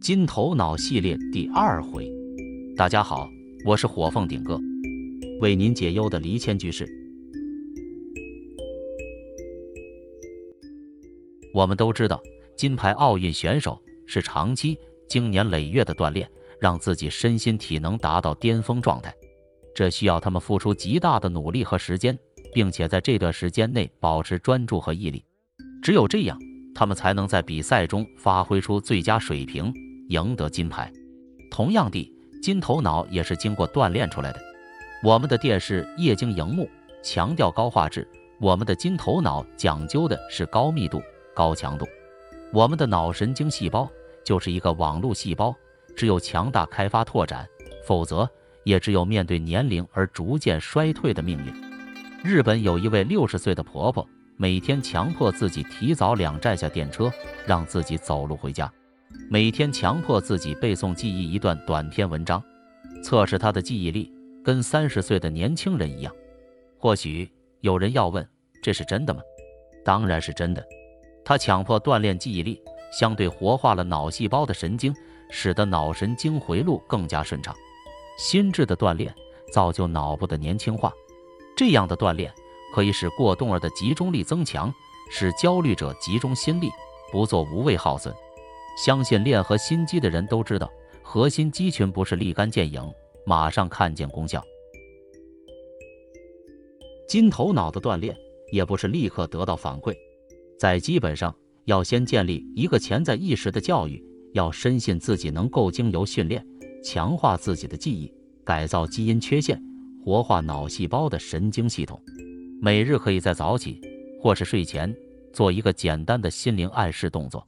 金头脑系列第二回，大家好，我是火凤顶哥，为您解忧的离谦居士。我们都知道，金牌奥运选手是长期经年累月的锻炼，让自己身心体能达到巅峰状态。这需要他们付出极大的努力和时间，并且在这段时间内保持专注和毅力。只有这样，他们才能在比赛中发挥出最佳水平，赢得金牌。同样地，金头脑也是经过锻炼出来的。我们的电视液晶荧幕强调高画质，我们的金头脑讲究的是高密度、高强度。我们的脑神经细胞就是一个网络细胞，只有强大开发拓展，否则也只有面对年龄而逐渐衰退的命运。日本有一位六十岁的婆婆。每天强迫自己提早两站下电车，让自己走路回家；每天强迫自己背诵记忆一段短篇文章，测试他的记忆力，跟三十岁的年轻人一样。或许有人要问，这是真的吗？当然是真的。他强迫锻炼记忆力，相对活化了脑细胞的神经，使得脑神经回路更加顺畅。心智的锻炼造就脑部的年轻化，这样的锻炼。可以使过动儿的集中力增强，使焦虑者集中心力，不做无谓耗损。相信练核心肌的人都知道，核心肌群不是立竿见影，马上看见功效。金头脑的锻炼也不是立刻得到反馈，在基本上要先建立一个潜在意识的教育，要深信自己能够经由训练强化自己的记忆，改造基因缺陷，活化脑细胞的神经系统。每日可以在早起或是睡前做一个简单的心灵暗示动作，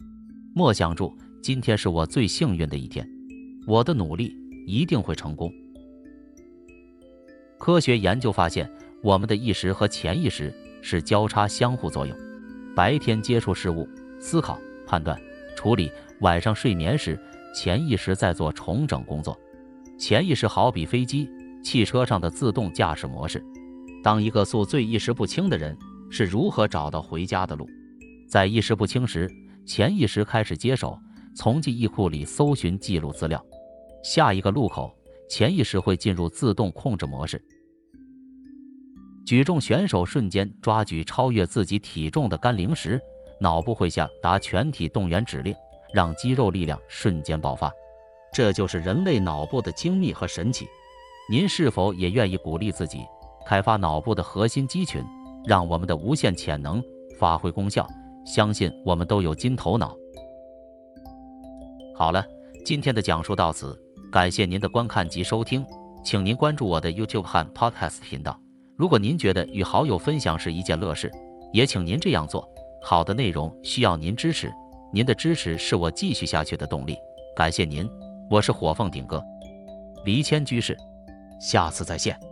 默想住今天是我最幸运的一天，我的努力一定会成功。科学研究发现，我们的意识和潜意识是交叉相互作用。白天接触事物、思考、判断、处理；晚上睡眠时，潜意识在做重整工作。潜意识好比飞机、汽车上的自动驾驶模式。当一个宿醉、意识不清的人是如何找到回家的路？在意识不清时，潜意识开始接手，从记忆库里搜寻记录资料。下一个路口，潜意识会进入自动控制模式。举重选手瞬间抓举超越自己体重的杆铃时，脑部会下达全体动员指令，让肌肉力量瞬间爆发。这就是人类脑部的精密和神奇。您是否也愿意鼓励自己？开发脑部的核心肌群，让我们的无限潜能发挥功效。相信我们都有金头脑。好了，今天的讲述到此，感谢您的观看及收听，请您关注我的 YouTube 和 Podcast 频道。如果您觉得与好友分享是一件乐事，也请您这样做。好的内容需要您支持，您的支持是我继续下去的动力。感谢您，我是火凤顶哥，离谦居士，下次再见。